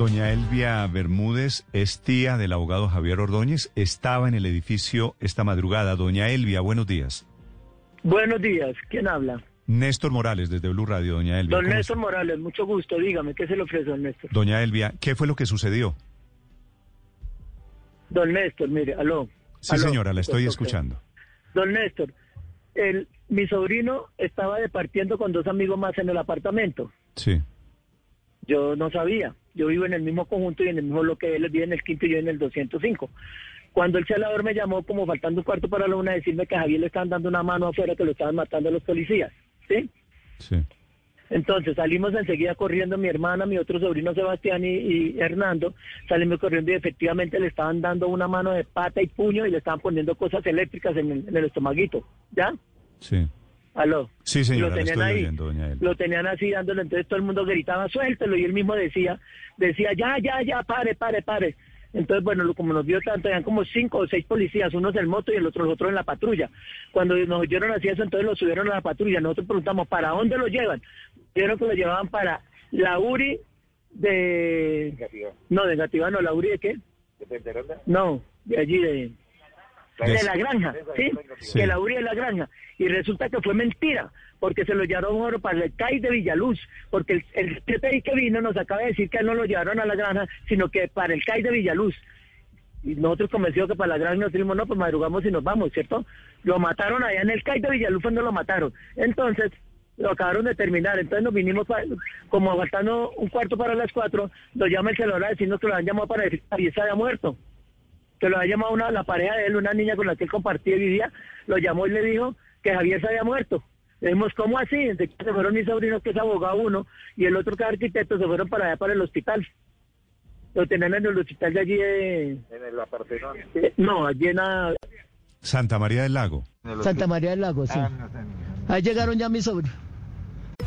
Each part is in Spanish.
Doña Elvia Bermúdez es tía del abogado Javier Ordóñez. Estaba en el edificio esta madrugada. Doña Elvia, buenos días. Buenos días. ¿Quién habla? Néstor Morales, desde Blue Radio, doña Elvia. Don ¿cómo Néstor está? Morales, mucho gusto. Dígame, ¿qué se le ofrece, don Néstor? Doña Elvia, ¿qué fue lo que sucedió? Don Néstor, mire, aló. Sí, aló. señora, la estoy escuchando. Don Néstor, el, mi sobrino estaba departiendo con dos amigos más en el apartamento. Sí. Yo no sabía. Yo vivo en el mismo conjunto y en el mismo bloque. Él vive en el quinto y yo en el 205. Cuando el celador me llamó como faltando un cuarto para la una a decirme que a Javier le estaban dando una mano afuera que lo estaban matando los policías. ¿Sí? Sí. Entonces salimos enseguida corriendo mi hermana, mi otro sobrino Sebastián y, y Hernando, salimos corriendo y efectivamente le estaban dando una mano de pata y puño y le estaban poniendo cosas eléctricas en el, en el estomaguito. ¿Ya? Sí. Aló. Sí, señora, lo tenían estoy ahí, oyendo, doña Elvia. lo tenían así dándole, entonces todo el mundo gritaba, suéltelo, y él mismo decía, decía, ya, ya, ya, pare, pare, pare. Entonces, bueno, lo- como nos vio tanto, eran como cinco o seis policías, unos en moto y el otro, los otros en la patrulla. Cuando nos oyeron así eso, entonces lo subieron a la patrulla. Nosotros preguntamos, ¿para dónde lo llevan? Vieron que lo llevaban para la URI de... No, de Gativa, no, la URI de qué? No, de allí de... De- la granja, ¿sí? Sí. Que la URI de la granja. Y resulta que fue mentira, porque se lo llevaron oro para el CAI de Villaluz, porque el, el que vino nos acaba de decir que no lo llevaron a la granja, sino que para el CAI de Villaluz. Y nosotros convencidos que para la granja nos dijimos, no, pues madrugamos y nos vamos, ¿cierto? Lo mataron allá en el CAI de Villaluz cuando lo mataron. Entonces, lo acabaron de terminar. Entonces nos vinimos, como faltando un cuarto para las cuatro, lo llama el celular a decirnos que lo han llamado para decir que había muerto que lo había llamado una, la pareja de él, una niña con la que él compartía y vivía, lo llamó y le dijo que Javier se había muerto. Le dijimos, ¿cómo así? Entonces se fueron mis sobrinos, que es abogado uno, y el otro que es arquitecto, se fueron para allá, para el hospital. Lo tenían en el hospital de allí de... En el Apartenón. eh, no, allí en la- Santa María del Lago. Santa María del Lago, sí. Ah. Ahí llegaron ya mis sobrinos.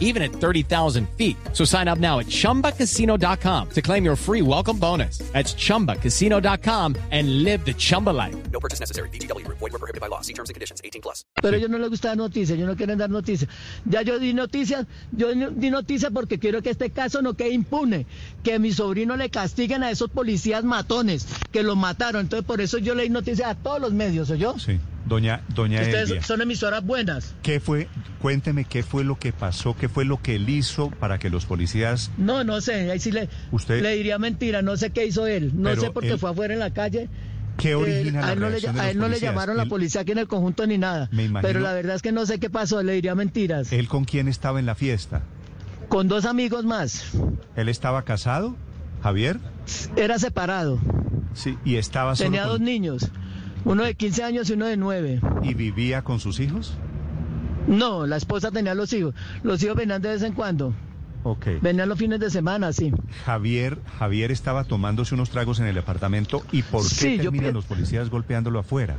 even at 30,000 feet. So sign up now at ChumbaCasino.com to claim your free welcome bonus. That's ChumbaCasino.com and live the Chumba life. No purchase necessary. VGW Group. Void were prohibited by law. See terms and conditions. 18 plus. Pero ellos no les gusta dar noticias, ellos no quieren dar noticias. Ya yo di noticias, yo di- noticias porque quiero que este caso no quede impune, que a mi sobrino le castiguen a esos policías matones que lo mataron. Entonces por eso yo leí noticias a todos los medios, yo? Sí. Doña, doña Elvia. Ustedes son emisoras buenas. ¿Qué fue? Cuénteme qué fue lo que pasó, qué fue lo que él hizo para que los policías No, no sé, ahí sí le, Usted- le diría mentira, no sé qué hizo él, no sé porque él- fue afuera en la calle. ¿Qué Eh, origina a la él no, le, a él no le llamaron la policía aquí en el conjunto ni nada. Me imagino- Pero la verdad es que no sé qué pasó, le diría mentiras. ¿Él con quién estaba en la fiesta? Con dos amigos más. ¿Él estaba casado, Javier? Era separado. Sí. ¿Y estaba solo Tenía con- dos niños, uno de 15 años y uno de 9. y vivía con sus hijos? No, la esposa tenía los hijos. Los hijos venían de vez en cuando. Ok. Venían los fines de semana, sí. Javier, Javier estaba tomándose unos tragos en el apartamento y ¿por qué Sí, terminan los policías golpeándolo afuera?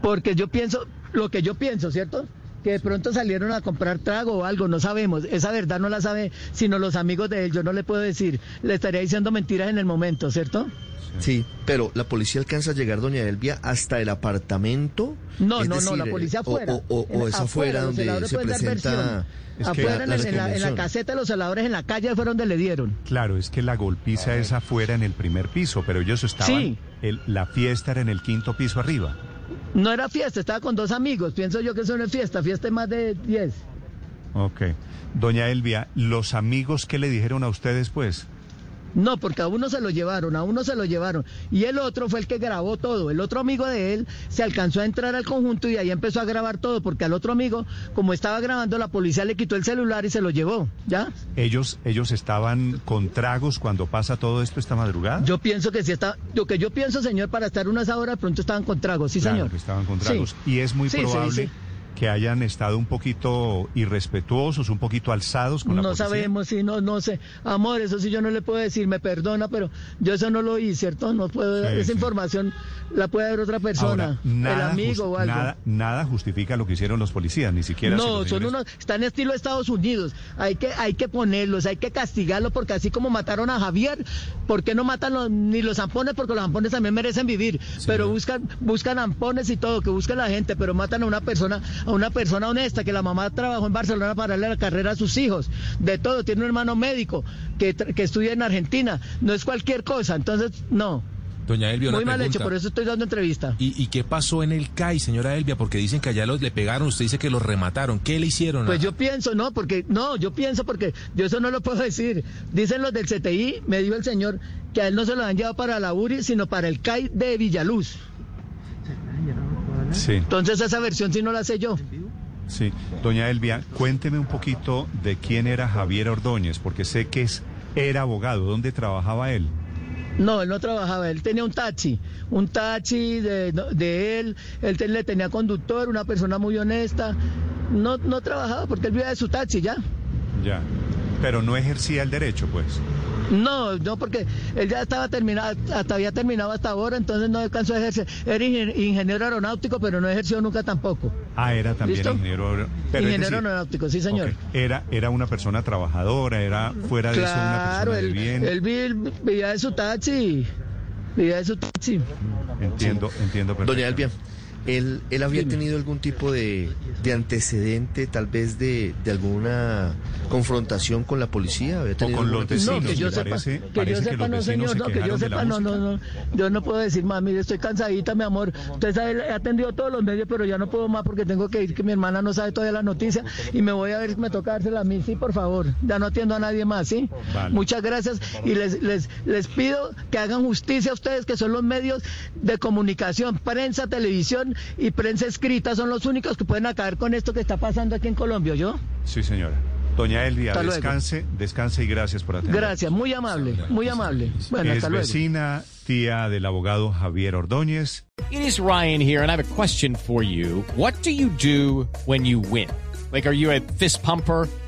Porque yo pienso, lo que yo pienso, ¿cierto? Que de pronto salieron a comprar trago o algo, no sabemos. Esa verdad no la sabe sino los amigos de él. Yo no le puedo decir. Le estaría diciendo mentiras en el momento, ¿cierto? Sí, pero la policía alcanza a llegar, doña Elvia, hasta el apartamento. No, Es no, no, la policía eh, o- afuera. O, o- o En- es afuera los donde se presenta. Es que afuera la- en, la en la, en la reconvención. caseta de los celadores en la calle fue donde le dieron. Claro, es que la golpiza es afuera en el primer piso, pero ellos estaban, Sí. el- la fiesta era en el quinto piso arriba. No era fiesta, estaba con dos amigos. Pienso yo que eso no es fiesta, fiesta es más de 10. Ok. Doña Elvia, ¿los amigos qué le dijeron a ustedes, pues? No, porque a uno se lo llevaron, a uno se lo llevaron. Y el otro fue el que grabó todo. El otro amigo de él se alcanzó a entrar al conjunto y ahí empezó a grabar todo, porque al otro amigo, como estaba grabando, la policía le quitó el celular y se lo llevó. ¿Ya? ¿Ellos, ellos estaban con tragos cuando pasa todo esto esta madrugada? Yo pienso que sí está. Lo que yo pienso, señor, para estar unas horas, pronto estaban con tragos. Sí, Claro, señor. que estaban con Sí. tragos. Y es muy Sí, sí, probable sí. Que hayan estado un poquito irrespetuosos, un poquito alzados con la No policía? sabemos, sí, no, no sé. Amor, eso sí yo no le puedo decir, me perdona, pero yo eso no lo oí, ¿cierto? No puedo, Sí, esa sí. información la puede dar otra persona, Ahora, nada, el amigo o algo. nada, nada justifica lo que hicieron los policías, ni siquiera... si No, son unos, están estilo Estados Unidos. Hay que, hay que ponerlos, hay que castigarlos, porque así como mataron a Javier, ¿por qué no matan los- ni los zampones? Porque los zampones también merecen vivir. Pero buscan, buscan zampones y todo, que buscan la gente, pero matan a una persona, a una persona honesta, que la mamá trabajó en Barcelona para darle la carrera a sus hijos. De todo, tiene un hermano médico que, que estudia en Argentina. No es cualquier cosa. Entonces, no. Doña Elvia, una Muy mal hecho, pregunta. por eso estoy dando entrevista. ¿Y, y qué pasó en el CAI, señora Elvia? Porque dicen que allá los, le pegaron, usted dice que los remataron. ¿Qué le hicieron? Pues a- yo pienso, no, porque no, yo pienso porque yo eso no lo puedo decir. Dicen los del CTI, me dijo el señor, que a él no se lo han llevado para la URI, sino para el CAI de Villaluz. Sí, Entonces esa versión sí no la sé yo. sí. Doña Elvia, cuénteme un poquito de quién era Javier Ordóñez, porque sé que es, era abogado. ¿Dónde trabajaba él? No, él no trabajaba, él tenía un taxi, un taxi de, de él, él le tenía conductor, una persona muy honesta. No, no trabajaba porque él vivía de su taxi ya. Ya. Pero no ejercía el derecho, pues. No, no, porque él ya estaba terminado, hasta había terminado hasta ahora, entonces no alcanzó a ejercer. Era ingen- ingeniero aeronáutico, pero no ejerció nunca tampoco. Ah, era también ¿Listo? ingeniero. aer- Pero es ingeniero decir, aeronáutico, sí, señor. Era, era una persona trabajadora, era fuera de eso una Claro, persona de él, bien. él vi- vivía de su taxi. Vivía de su taxi. Entiendo, entiendo perfectamente. Doña Elvia, ¿él, él había Dime. tenido algún tipo de, de antecedente, tal vez de, de alguna confrontación con la policía? ¿Había tenido con los vecinos, No, que yo sepa, parece- que yo sepa, no señor, se no, que yo sepa, no, no, no, yo no puedo decir, mami, estoy cansadita, mi amor. Usted sabe, he atendido todos los medios, pero ya no puedo más porque tengo que ir, que mi hermana no sabe todavía la noticia y me voy a ver si me toca dársela a mí, sí, por favor. Ya no atiendo a nadie más, ¿sí? Vale. Muchas gracias y les, les, les pido que hagan justicia a ustedes, que son los medios de comunicación, prensa, televisión y prensa escrita, son los únicos que pueden acabar con esto que está pasando aquí en Colombia, ¿yo? Sí, señora. Doña Elvia, Hasta luego. descanse, descanse y gracias por atender. Gracias, muy amable, muy amable. Bueno, es hasta luego. vecina, tía del abogado Javier Ordóñez. It is Ryan here, and I have a question for you. What do you do when you win? Like, are you a fist pumper?